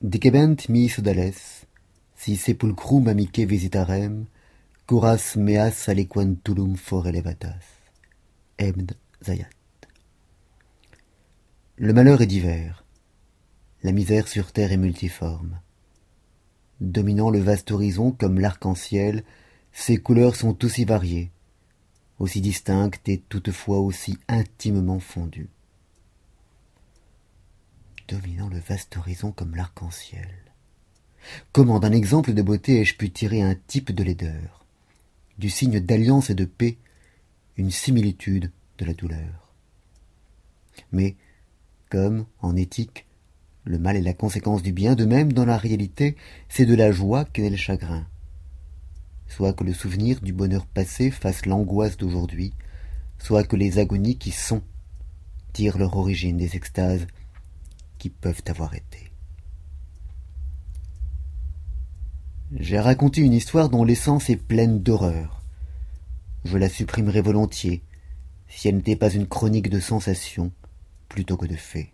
Dicebent si sepulcrum amice visitarem, curas meas aliquantulum for elevatas. Ebn Zayat. Le malheur est divers. La misère sur terre est multiforme. Dominant le vaste horizon comme l'arc-en-ciel, ses couleurs sont aussi variées, aussi distinctes et toutefois aussi intimement fondues dominant le vaste horizon comme l'arc-en-ciel. Comment d'un exemple de beauté ai-je pu tirer un type de laideur, du signe d'alliance et de paix, une similitude de la douleur? Mais, comme, en éthique, le mal est la conséquence du bien, de même, dans la réalité, c'est de la joie qu'est le chagrin. Soit que le souvenir du bonheur passé fasse l'angoisse d'aujourd'hui, soit que les agonies qui sont tirent leur origine des extases peuvent avoir été. J'ai raconté une histoire dont l'essence est pleine d'horreur. Je la supprimerais volontiers si elle n'était pas une chronique de sensations plutôt que de faits.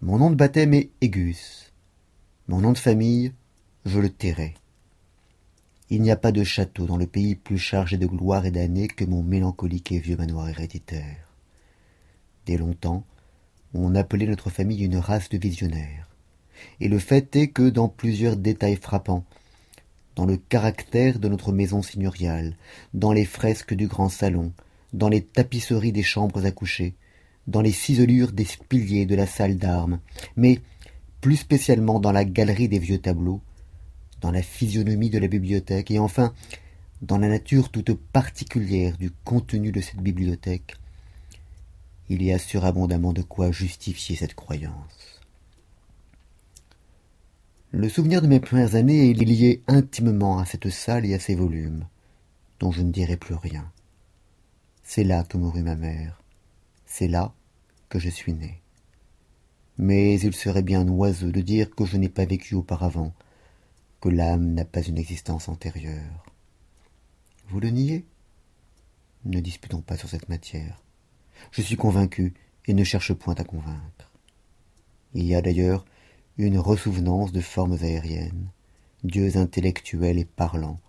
Mon nom de baptême est Égus. Mon nom de famille, je le tairai. Il n'y a pas de château dans le pays plus chargé de gloire et d'années que mon mélancolique et vieux manoir héréditaire. Dès longtemps, on appelait notre famille une race de visionnaires. Et le fait est que dans plusieurs détails frappants, dans le caractère de notre maison seigneuriale, dans les fresques du grand salon, dans les tapisseries des chambres à coucher, dans les ciselures des piliers de la salle d'armes, mais plus spécialement dans la galerie des vieux tableaux, dans la physionomie de la bibliothèque, et enfin dans la nature toute particulière du contenu de cette bibliothèque, il y a surabondamment de quoi justifier cette croyance. Le souvenir de mes premières années est lié intimement à cette salle et à ses volumes, dont je ne dirai plus rien. C'est là que mourut ma mère, c'est là que je suis né. Mais il serait bien oiseux de dire que je n'ai pas vécu auparavant, que l'âme n'a pas une existence antérieure. Vous le niez? Ne disputons pas sur cette matière. Je suis convaincu et ne cherche point à convaincre. Il y a d'ailleurs une ressouvenance de formes aériennes, dieux intellectuels et parlants,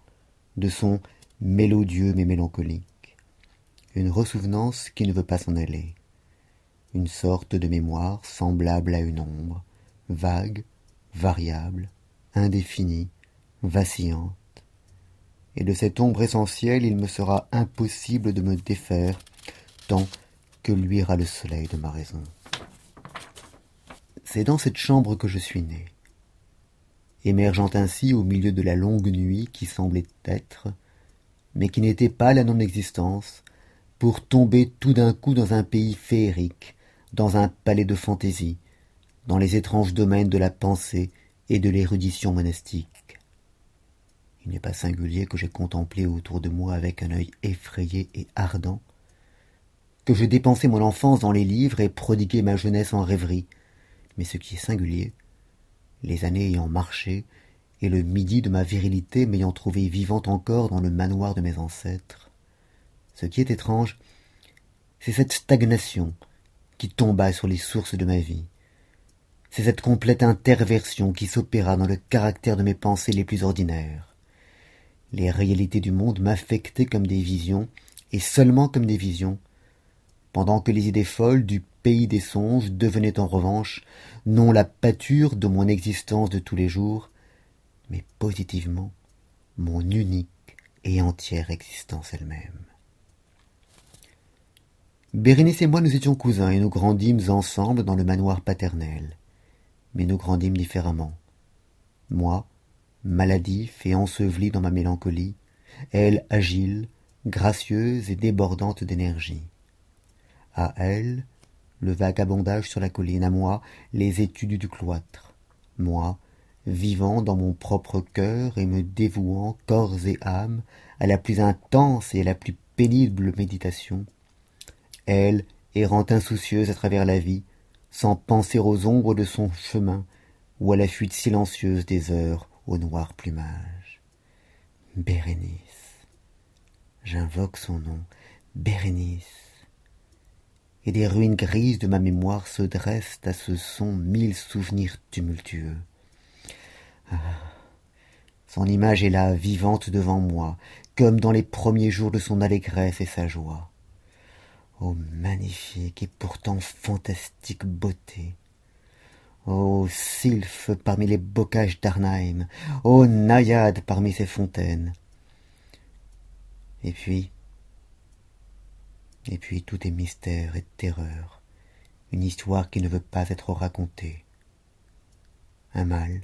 de sons mélodieux mais mélancoliques, une ressouvenance qui ne veut pas s'en aller, une sorte de mémoire semblable à une ombre, vague, variable, indéfinie, vacillante. Et de cette ombre essentielle il me sera impossible de me défaire, tant que luira le soleil de ma raison. C'est dans cette chambre que je suis né. Émergeant ainsi au milieu de la longue nuit qui semblait être, mais qui n'était pas la non-existence, pour tomber tout d'un coup dans un pays féerique, dans un palais de fantaisie, dans les étranges domaines de la pensée et de l'érudition monastique. Il n'est pas singulier que j'ai contemplé autour de moi avec un œil effrayé et ardent que je dépensais mon enfance dans les livres et prodiguais ma jeunesse en rêveries. Mais ce qui est singulier, les années ayant marché, et le midi de ma virilité m'ayant trouvé vivant encore dans le manoir de mes ancêtres, ce qui est étrange, c'est cette stagnation qui tomba sur les sources de ma vie. C'est cette complète interversion qui s'opéra dans le caractère de mes pensées les plus ordinaires. Les réalités du monde m'affectaient comme des visions, et seulement comme des visions, pendant que les idées folles du pays des songes devenaient en revanche non la pâture de mon existence de tous les jours, mais positivement mon unique et entière existence elle-même. Bérénice et moi nous étions cousins et nous grandîmes ensemble dans le manoir paternel. Mais nous grandîmes différemment. Moi, maladif et enseveli dans ma mélancolie, elle agile, gracieuse et débordante d'énergie à elle le vagabondage sur la colline, à moi les études du cloître, moi vivant dans mon propre cœur et me dévouant corps et âme à la plus intense et à la plus pénible méditation, elle errant insoucieuse à travers la vie, sans penser aux ombres de son chemin ou à la fuite silencieuse des heures au noir plumage. Bérénice. J'invoque son nom. Bérénice et des ruines grises de ma mémoire se dressent à ce son mille souvenirs tumultueux. Ah, son image est là vivante devant moi comme dans les premiers jours de son allégresse et sa joie. Ô magnifique et pourtant fantastique beauté. Ô sylphe parmi les bocages d'arnheim ô naïade parmi ces fontaines. Et puis et puis tout est mystère et terreur. Une histoire qui ne veut pas être racontée. Un mal.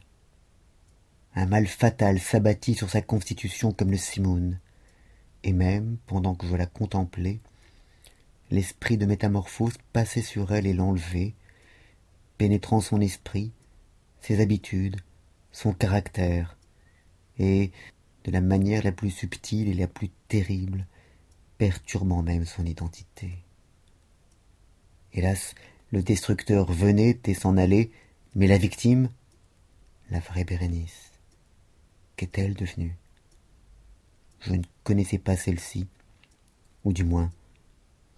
Un mal fatal s'abattit sur sa constitution comme le simoun et même pendant que je la contemplais l'esprit de métamorphose passait sur elle et l'enlevait pénétrant son esprit ses habitudes son caractère. Et de la manière la plus subtile et la plus terrible perturbant même son identité. Hélas le destructeur venait et s'en allait mais la victime la vraie bérénice qu'est-elle devenue? Je ne connaissais pas celle-ci ou du moins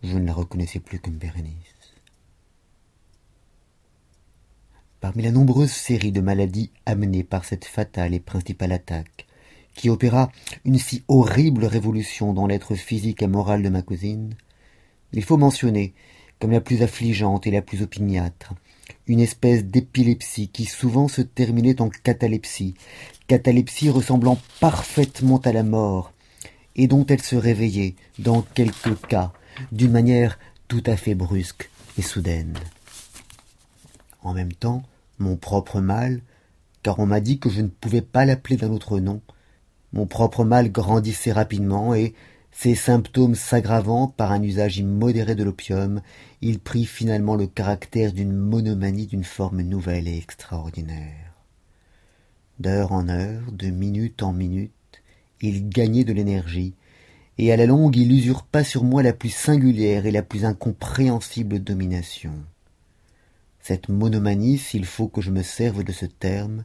je ne la reconnaissais plus comme bérénice. Parmi la nombreuse série de maladies amenées par cette fatale et principale attaque qui opéra une si horrible révolution dans l'être physique et moral de ma cousine il faut mentionner comme la plus affligeante et la plus opiniâtre une espèce d'épilepsie qui souvent se terminait en catalepsie catalepsie ressemblant parfaitement à la mort et dont elle se réveillait dans quelques cas d'une manière tout à fait brusque et soudaine. En même temps mon propre mal car on m'a dit que je ne pouvais pas l'appeler d'un autre nom mon propre mal grandissait rapidement et ses symptômes s'aggravant par un usage immodéré de l'opium il prit finalement le caractère d'une monomanie d'une forme nouvelle et extraordinaire. D'heure en heure de minute en minute il gagnait de l'énergie et à la longue il usurpa sur moi la plus singulière et la plus incompréhensible domination. Cette monomanie s'il faut que je me serve de ce terme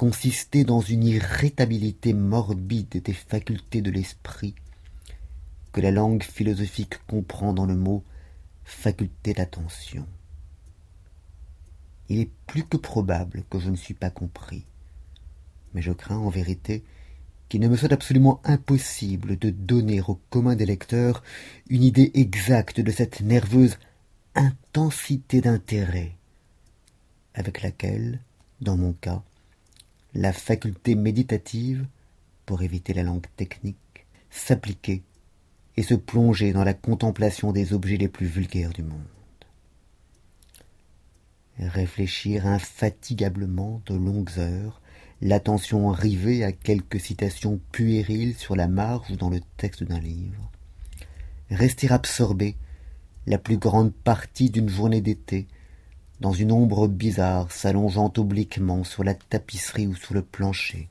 consistait dans une irritabilité morbide des facultés de l'esprit que la langue philosophique comprend dans le mot faculté d'attention. Il est plus que probable que je ne suis pas compris mais je crains en vérité qu'il ne me soit absolument impossible de donner au commun des lecteurs une idée exacte de cette nerveuse intensité d'intérêt avec laquelle dans mon cas la faculté méditative pour éviter la langue technique s'appliquait et se plongeait dans la contemplation des objets les plus vulgaires du monde. Réfléchir infatigablement de longues heures l'attention rivée à quelques citations puériles sur la marge ou dans le texte d'un livre. Rester absorbé la plus grande partie d'une journée d'été dans une ombre bizarre s'allongeant obliquement sur la tapisserie ou sur le plancher.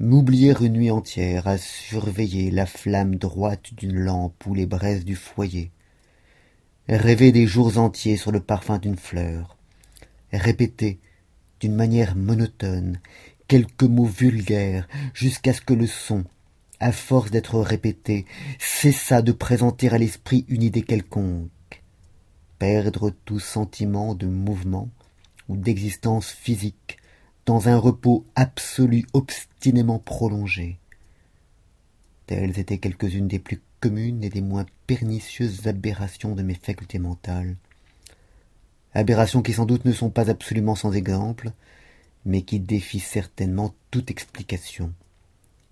M'oublier une nuit entière à surveiller la flamme droite d'une lampe ou les braises du foyer. Rêver des jours entiers sur le parfum d'une fleur. Répéter d'une manière monotone quelques mots vulgaires jusqu'à ce que le son à force d'être répété cessât de présenter à l'esprit une idée quelconque perdre tout sentiment de mouvement ou d'existence physique dans un repos absolu obstinément prolongé. Telles étaient quelques-unes des plus communes et des moins pernicieuses aberrations de mes facultés mentales. Aberrations qui sans doute ne sont pas absolument sans exemple mais qui défient certainement toute explication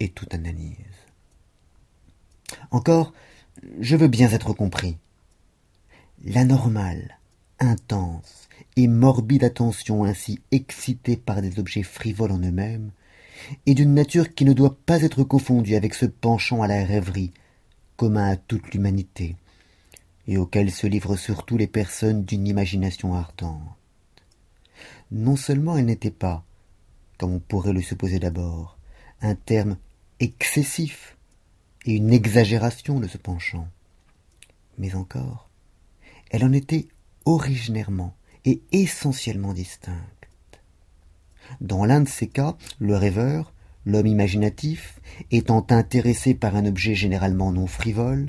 et toute analyse. Encore je veux bien être compris l'anormale intense et morbide attention ainsi excitée par des objets frivoles en eux-mêmes est d'une nature qui ne doit pas être confondue avec ce penchant à la rêverie commun à toute l'humanité et auquel se livrent surtout les personnes d'une imagination ardente. Non seulement elle n'était pas comme on pourrait le supposer d'abord un terme excessif et une exagération de ce penchant mais encore elle en était originairement et essentiellement distincte. Dans l'un de ces cas le rêveur l'homme imaginatif étant intéressé par un objet généralement non frivole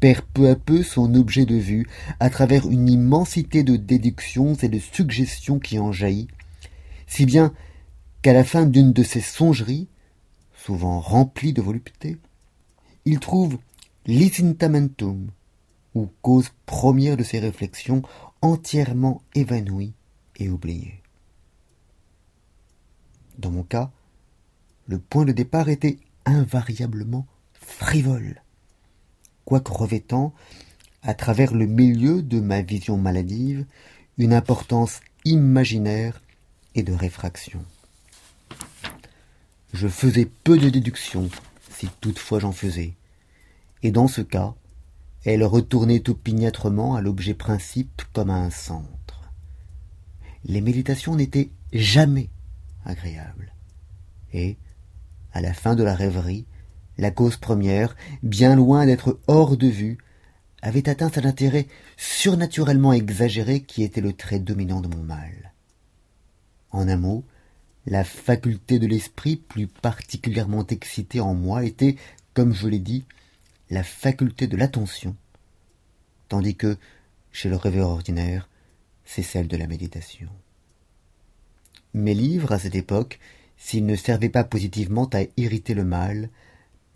perd peu à peu son objet de vue à travers une immensité de déductions et de suggestions qui en jaillit, si bien qu'à la fin d'une de ses songeries, souvent remplies de volupté, il trouve ou cause première de ses réflexions, entièrement évanouie et oubliée. Dans mon cas, le point de départ était invariablement frivole, quoique revêtant, à travers le milieu de ma vision maladive, une importance imaginaire et de réfraction. Je faisais peu de déductions, si toutefois j'en faisais, et dans ce cas, elle retournait opiniâtrement à l'objet principe comme à un centre. Les méditations n'étaient jamais agréables, et, à la fin de la rêverie, la cause première, bien loin d'être hors de vue, avait atteint cet intérêt surnaturellement exagéré qui était le trait dominant de mon mal. En un mot, la faculté de l'esprit plus particulièrement excitée en moi était, comme je l'ai dit, la faculté de l'attention, tandis que, chez le rêveur ordinaire, c'est celle de la méditation. Mes livres, à cette époque, s'ils ne servaient pas positivement à irriter le mal,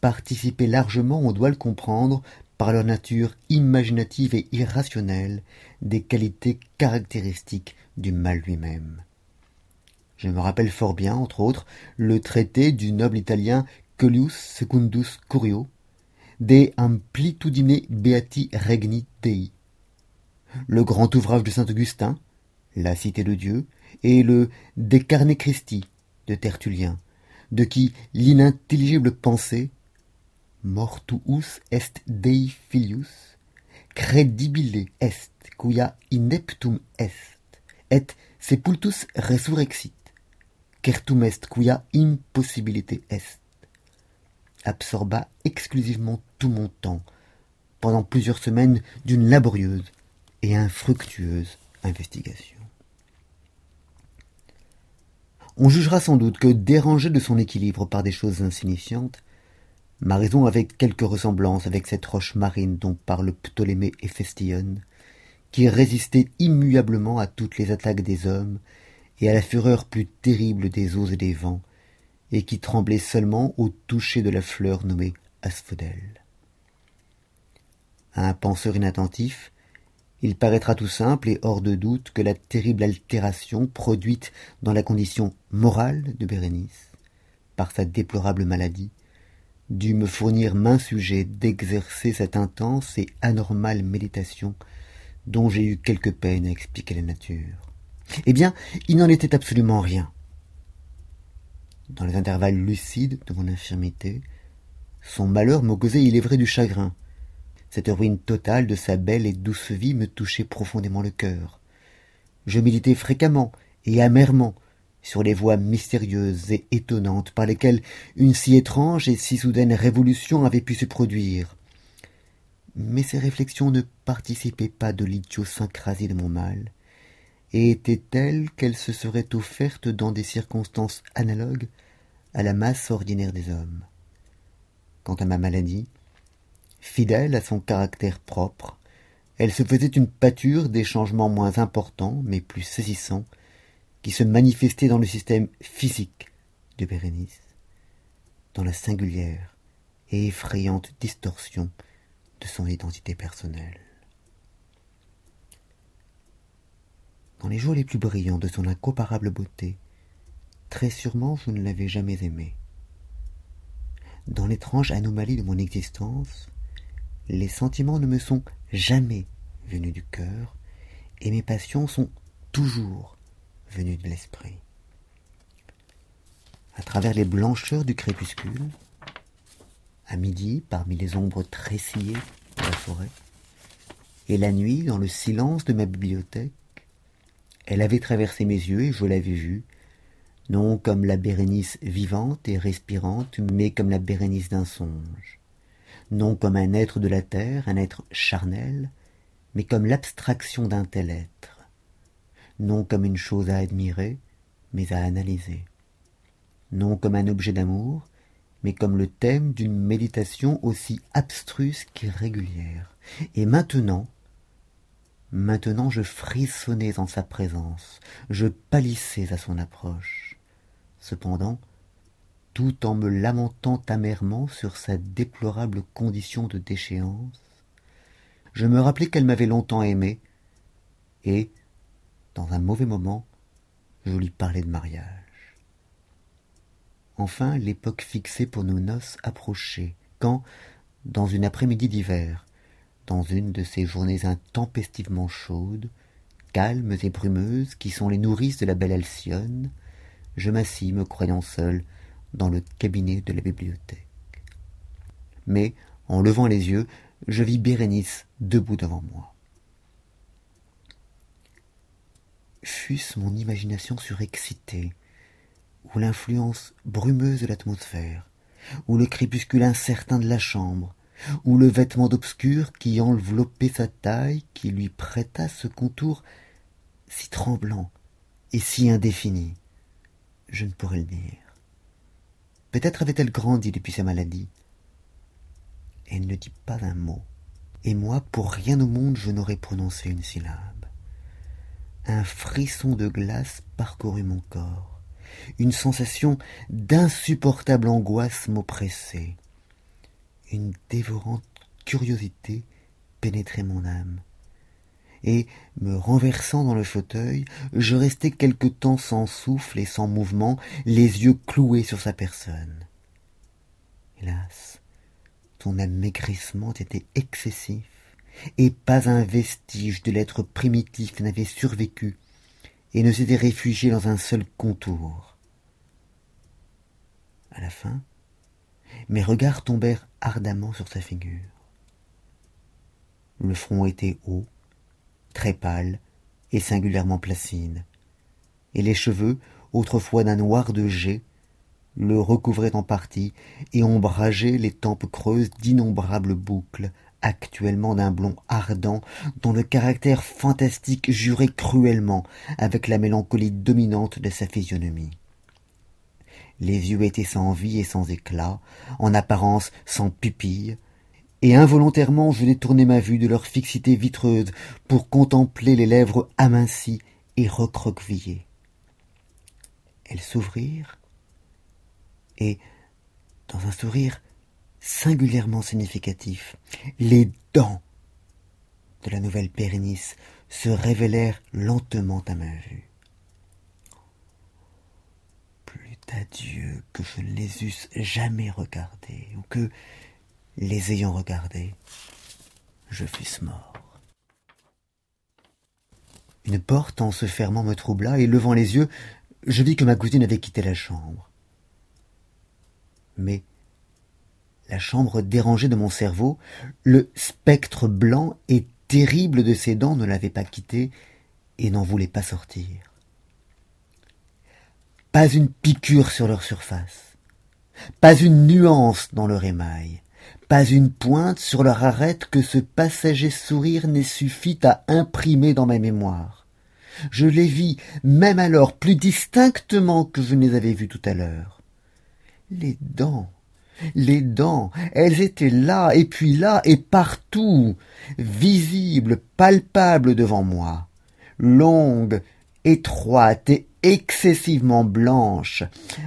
participaient largement, on doit le comprendre, par leur nature imaginative et irrationnelle, des qualités caractéristiques du mal lui-même. Je me rappelle fort bien, entre autres, le traité du noble italien Coelius Secundus Curio, De Amplitudine Beati Regni Dei, le grand ouvrage de saint Augustin, La Cité de Dieu, et le De Carne Christi de Tertullien, de qui l'inintelligible pensée mortuus est Dei filius, credibile est quia ineptum est, et sepultus resurrexit, certum est quia impossibilité est, absorba exclusivement tout mon temps, pendant plusieurs semaines d'une laborieuse et infructueuse investigation. On jugera sans doute que, dérangé de son équilibre par des choses insignifiantes, ma raison avait quelque ressemblance avec cette roche marine dont parlent Ptolémée et qui résistait immuablement à toutes les attaques des hommes et à la fureur plus terrible des eaux et des vents, et qui tremblait seulement au toucher de la fleur nommée asphodèle. À un penseur inattentif, il paraîtra tout simple et hors de doute que la terrible altération produite dans la condition morale de Bérénice, par sa déplorable maladie, dut me fournir main sujet d'exercer cette intense et anormale méditation dont j'ai eu quelque peine à expliquer la nature. Eh bien, il n'en était absolument rien. Dans les intervalles lucides de mon infirmité, son malheur me causait, il est vrai, du chagrin. Cette ruine totale de sa belle et douce vie me touchait profondément le cœur. Je méditais fréquemment et amèrement sur les voies mystérieuses et étonnantes par lesquelles une si étrange et si soudaine révolution avait pu se produire. Mais ces réflexions ne participaient pas de l'idiosyncrasie de mon mal, et étaient telles qu'elles se seraient offertes dans des circonstances analogues à la masse ordinaire des hommes? Quant à ma maladie, fidèle à son caractère propre, elle se faisait une pâture des changements moins importants mais plus saisissants qui se manifestait dans le système physique de Bérénice, dans la singulière et effrayante distorsion de son identité personnelle. Dans les jours les plus brillants de son incomparable beauté, très sûrement je ne l'avais jamais aimée. Dans l'étrange anomalie de mon existence, les sentiments ne me sont jamais venus du cœur, et mes passions sont toujours venu de l'esprit. À travers les blancheurs du crépuscule, à midi, parmi les ombres tressillées de la forêt, et la nuit, dans le silence de ma bibliothèque, elle avait traversé mes yeux et je l'avais vue, non comme la Bérénice vivante et respirante, mais comme la Bérénice d'un songe, non comme un être de la terre, un être charnel, mais comme l'abstraction d'un tel être. Non comme une chose à admirer, mais à analyser, non comme un objet d'amour, mais comme le thème d'une méditation aussi abstruse qu'irrégulière. Et maintenant, maintenant je frissonnais en sa présence, je pâlissais à son approche. Cependant, tout en me lamentant amèrement sur sa déplorable condition de déchéance, je me rappelai qu'elle m'avait longtemps aimé, et, dans un mauvais moment, je lui parlai de mariage. Enfin, l'époque fixée pour nos noces approchait, quand, dans une après-midi d'hiver, dans une de ces journées intempestivement chaudes, calmes et brumeuses qui sont les nourrices de la belle Alcyone, je m'assis, me croyant seul, dans le cabinet de la bibliothèque. Mais, en levant les yeux, je vis Bérénice debout devant moi. Fût-ce mon imagination surexcitée, ou l'influence brumeuse de l'atmosphère, ou le crépuscule incertain de la chambre, ou le vêtement d'obscur qui enveloppait sa taille, qui lui prêta ce contour si tremblant et si indéfini, je ne pourrais le dire. Peut-être avait-elle grandi depuis sa maladie. Elle ne dit pas un mot, et moi, pour rien au monde, je n'aurais prononcé une syllabe. Un frisson de glace parcourut mon corps. Une sensation d'insupportable angoisse m'oppressait. Une dévorante curiosité pénétrait mon âme et, me renversant dans le fauteuil, je restai quelque temps sans souffle et sans mouvement, les yeux cloués sur sa personne. Hélas, son amaigrissement était excessif, et pas un vestige de l'être primitif n'avait survécu et ne s'était réfugié dans un seul contour. À la fin, mes regards tombèrent ardemment sur sa figure. Le front était haut, très pâle et singulièrement placide, et les cheveux, autrefois d'un noir de jet, le recouvraient en partie et ombrageaient les tempes creuses d'innombrables boucles, actuellement d'un blond ardent dont le caractère fantastique jurait cruellement avec la mélancolie dominante de sa physionomie. Les yeux étaient sans vie et sans éclat, en apparence sans pupille, et involontairement je détournai ma vue de leur fixité vitreuse pour contempler les lèvres amincies et recroquevillées. Elles s'ouvrirent, et, dans un sourire singulièrement significatif, les dents de la nouvelle Pérénice se révélèrent lentement à ma vue. Plus à Dieu que je ne les eusse jamais regardées, ou que, les ayant regardés, je fusse mort. Une porte en se fermant me troubla, et levant les yeux, je vis que ma cousine avait quitté la chambre. Mais, la chambre dérangée de mon cerveau, le spectre blanc et terrible de ses dents ne l'avait pas quitté et n'en voulait pas sortir. Pas une piqûre sur leur surface, pas une nuance dans leur émail, pas une pointe sur leur arête que ce passager sourire n'ait suffi à imprimer dans ma mémoire. Je les vis, même alors, plus distinctement que je ne les avais vus tout à l'heure. Les dents, les dents, elles étaient là, et puis là, et partout, visibles, palpables devant moi, longues, étroites et excessivement blanches,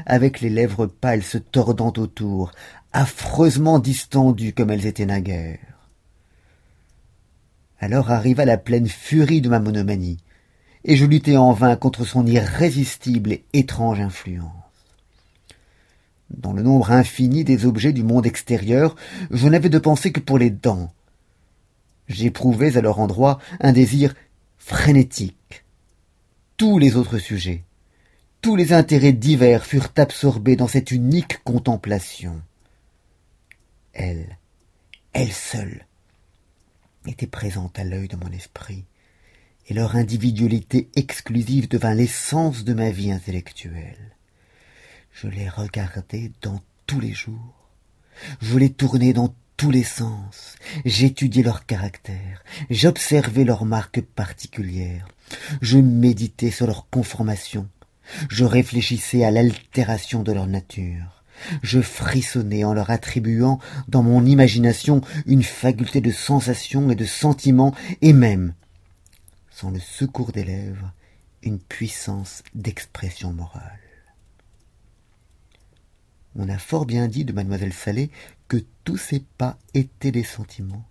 avec les lèvres pâles se tordant autour, affreusement distendues comme elles étaient naguère. Alors arriva la pleine furie de ma monomanie, et je luttai en vain contre son irrésistible et étrange influence. Dans le nombre infini des objets du monde extérieur, je n'avais de pensée que pour les dents. J'éprouvais à leur endroit un désir frénétique. Tous les autres sujets, tous les intérêts divers furent absorbés dans cette unique contemplation. Elle, elle seule, était présente à l'œil de mon esprit, et leur individualité exclusive devint l'essence de ma vie intellectuelle. Je les regardais dans tous les jours, je les tournais dans tous les sens, j'étudiais leur caractère, j'observais leurs marques particulières, je méditais sur leur conformation, je réfléchissais à l'altération de leur nature, je frissonnais en leur attribuant dans mon imagination une faculté de sensation et de sentiment, et même, sans le secours des lèvres, une puissance d'expression morale. On a fort bien dit de mademoiselle Salé que tous ces pas étaient des sentiments.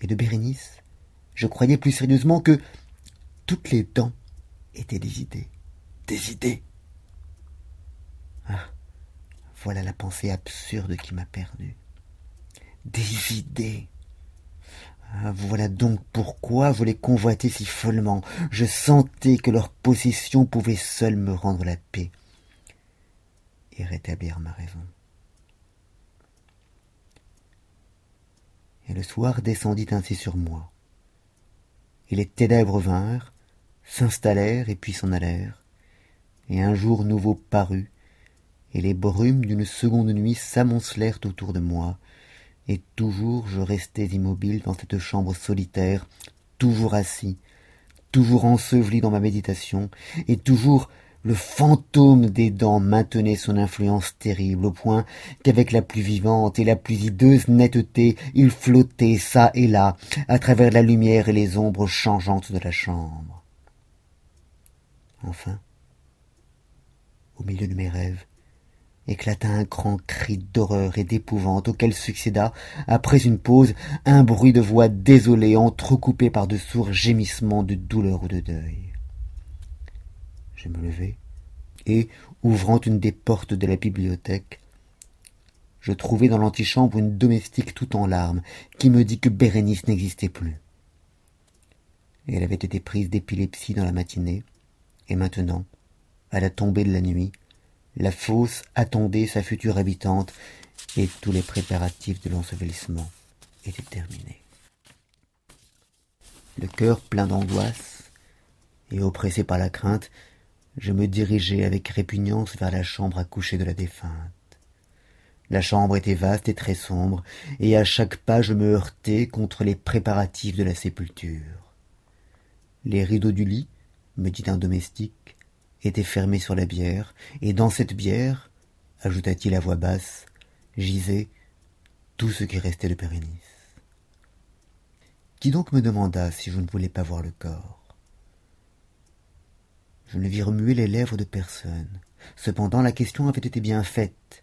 Et de Bérénice, je croyais plus sérieusement que toutes les dents étaient des idées. Des idées. Ah, voilà la pensée absurde qui m'a perdu. Des idées. Ah, voilà donc pourquoi je les convoitais si follement. Je sentais que leur possession pouvait seule me rendre la paix et rétablir ma raison. Et le soir descendit ainsi sur moi. Et les ténèbres vinrent, s'installèrent et puis s'en allèrent, et un jour nouveau parut, et les brumes d'une seconde nuit s'amoncelèrent autour de moi, et toujours je restais immobile dans cette chambre solitaire, toujours assis, toujours enseveli dans ma méditation, et toujours le fantôme des dents maintenait son influence terrible au point qu'avec la plus vivante et la plus hideuse netteté il flottait çà et là à travers la lumière et les ombres changeantes de la chambre. Enfin au milieu de mes rêves éclata un grand cri d'horreur et d'épouvante auquel succéda après une pause un bruit de voix désolée entrecoupé par de sourds gémissements de douleur ou de deuil. Je me levai et ouvrant une des portes de la bibliothèque je trouvai dans l'antichambre une domestique tout en larmes qui me dit que bérénice n'existait plus. Elle avait été prise d'épilepsie dans la matinée et maintenant à la tombée de la nuit. La fosse attendait sa future habitante et tous les préparatifs de l'ensevelissement étaient terminés. Le cœur plein d'angoisse et oppressé par la crainte je me dirigeai avec répugnance vers la chambre à coucher de la défunte. La chambre était vaste et très sombre et à chaque pas je me heurtai contre les préparatifs de la sépulture. Les rideaux du lit me dit un domestique fermés sur la bière et dans cette bière ajouta-t-il à voix basse gisait tout ce qui restait de bérénice qui donc me demanda si je ne voulais pas voir le corps? Je ne vis remuer les lèvres de personne. Cependant la question avait été bien faite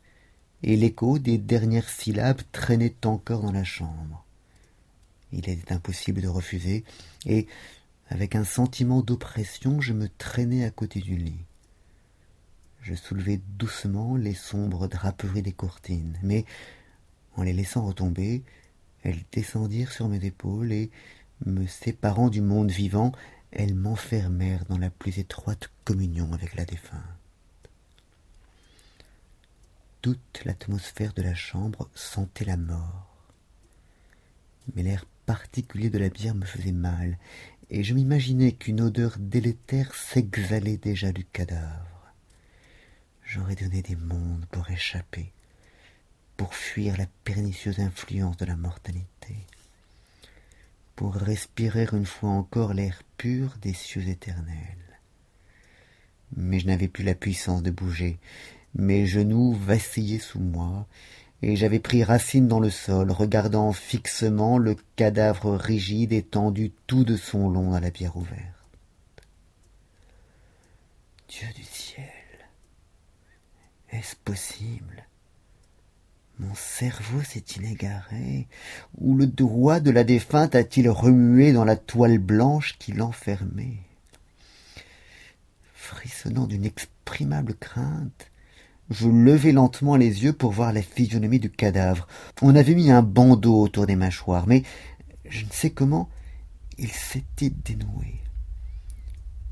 et l'écho des dernières syllabes traînait encore dans la chambre. Il était impossible de refuser et avec un sentiment d'oppression je me traînai à côté du lit. Je soulevai doucement les sombres draperies des courtines mais en les laissant retomber elles descendirent sur mes épaules et me séparant du monde vivant elles m'enfermèrent dans la plus étroite communion avec la défunte. Toute l'atmosphère de la chambre sentait la mort mais l'air particulier de la bière me faisait mal et je m'imaginais qu'une odeur délétère s'exhalait déjà du cadavre. J'aurais donné des mondes pour échapper pour fuir la pernicieuse influence de la mortalité pour respirer une fois encore l'air pur des cieux éternels. Mais je n'avais plus la puissance de bouger mes genoux vacillaient sous moi et j'avais pris racine dans le sol regardant fixement le cadavre rigide étendu tout de son long dans la pierre ouverte. Dieu du ciel est-ce possible? Mon cerveau s'est-il égaré ou le doigt de la défunte a-t-il remué dans la toile blanche qui l'enfermait? Frissonnant d'une exprimable crainte je levai lentement les yeux pour voir la physionomie du cadavre. On avait mis un bandeau autour des mâchoires mais je ne sais comment il s'était dénoué.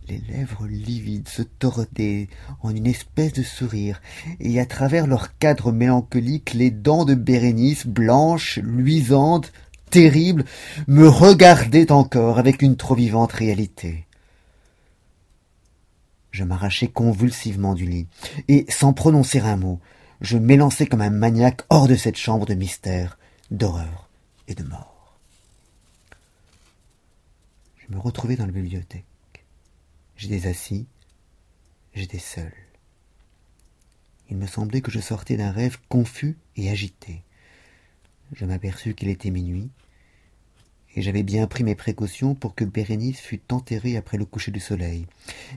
Les lèvres livides se tordaient en une espèce de sourire et à travers leur cadre mélancolique les dents de bérénice blanches luisantes terribles me regardaient encore avec une trop vivante réalité je m'arrachai convulsivement du lit et sans prononcer un mot je m'élançai comme un maniaque hors de cette chambre de mystère d'horreur et de mort. Je me retrouvai dans la bibliothèque. J'étais assis. J'étais seul. Il me semblait que je sortais d'un rêve confus et agité. Je m'aperçus qu'il était minuit et j'avais bien pris mes précautions pour que bérénice fût enterrée après le coucher du soleil.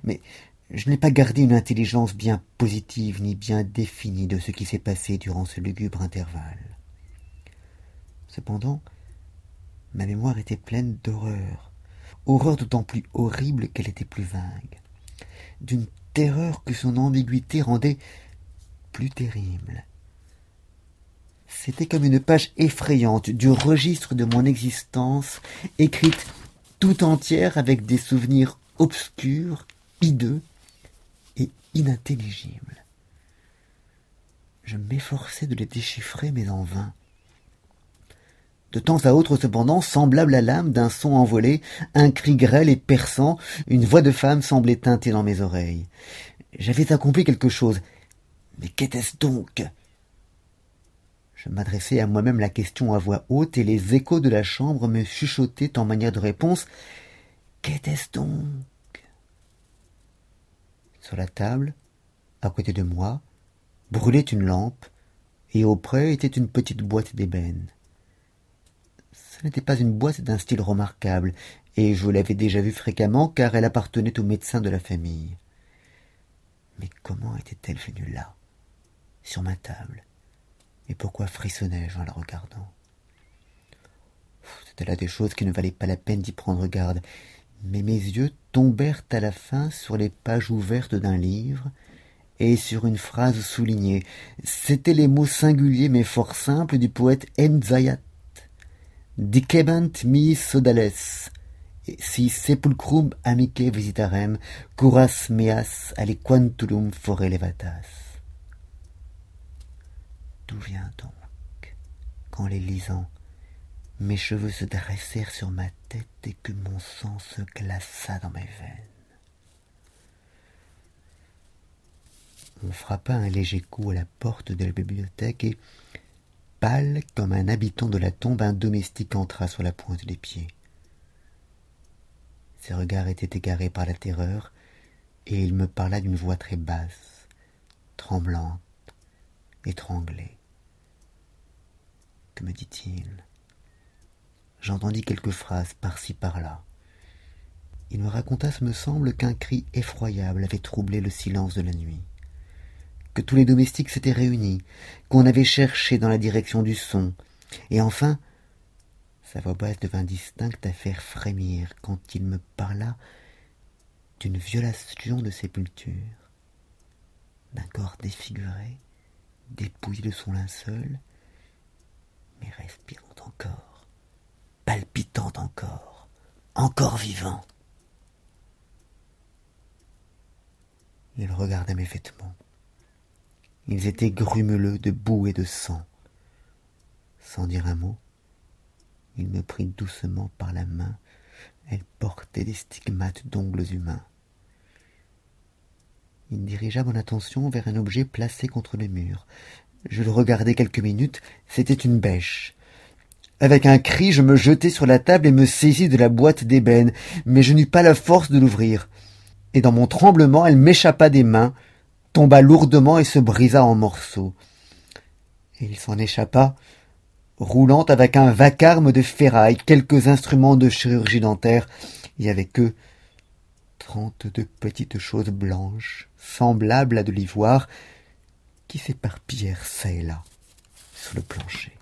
Mais je n'ai pas gardé une intelligence bien positive ni bien définie de ce qui s'est passé durant ce lugubre intervalle. Cependant ma mémoire était pleine d'horreur horreur d'autant plus horrible qu'elle était plus vague d'une terreur que son ambiguïté rendait plus terrible. C'était comme une page effrayante du registre de mon existence écrite tout entière avec des souvenirs obscurs hideux inintelligibles je m'efforçai de les déchiffrer mais en vain. De temps à autre cependant semblable à l'âme d'un son envolé un cri grêle et perçant une voix de femme semblait tinter dans mes oreilles. J'avais accompli quelque chose. Mais qu'était-ce donc? Je m'adressai à moi-même la question à voix haute et les échos de la chambre me chuchotaient en manière de réponse. Qu'était-ce donc? Sur la table à côté de moi brûlait une lampe et auprès était une petite boîte d'ébène. Ce n'était pas une boîte d'un style remarquable et je l'avais déjà vue fréquemment car elle appartenait au médecin de la famille. Mais comment était-elle venue là sur ma table? Et pourquoi frissonnais-je en la regardant? C'était là des choses qui ne valaient pas la peine d'y prendre garde mais mes yeux tombèrent à la fin sur les pages ouvertes d'un livre et sur une phrase soulignée. C'étaient les mots singuliers mais fort simples du poète Enzayat dicebant mi sodales si sepulcrum amice visitarem curas meas aliquantulum fore levatas. D'où vient donc qu'en les lisant mes cheveux se dressèrent sur ma tête et que mon sang se glaça dans mes veines. On frappa un léger coup à la porte de la bibliothèque et pâle comme un habitant de la tombe un domestique entra sur la pointe des pieds. Ses regards étaient égarés par la terreur et il me parla d'une voix très basse tremblante étranglé que me dit-il? J'entendis quelques phrases par-ci par-là. Il me raconta ce me semble qu'un cri effroyable avait troublé le silence de la nuit. Que tous les domestiques s'étaient réunis qu'on avait cherché dans la direction du son. Et enfin sa voix basse devint distincte à faire frémir quand il me parla d'une violation de sépulture d'un corps défiguré dépouillé de son linceul, mais respirant encore, palpitant encore, encore vivant. Il regardait mes vêtements. Ils étaient grumeleux de boue et de sang. Sans dire un mot, il me prit doucement par la main. Elle portait des stigmates d'ongles humains. Il dirigea mon attention vers un objet placé contre le mur. Je le regardai quelques minutes, c'était une bêche. Avec un cri, je me jetai sur la table et me saisis de la boîte d'ébène, mais je n'eus pas la force de l'ouvrir. Et dans mon tremblement, elle m'échappa des mains, tomba lourdement et se brisa en morceaux. Et il s'en échappa, roulant avec un vacarme de ferraille, quelques instruments de chirurgie dentaire, et avec eux trente-deux petites choses blanches, semblables à de l'ivoire, qui s'éparpillèrent çà et là sur le plancher.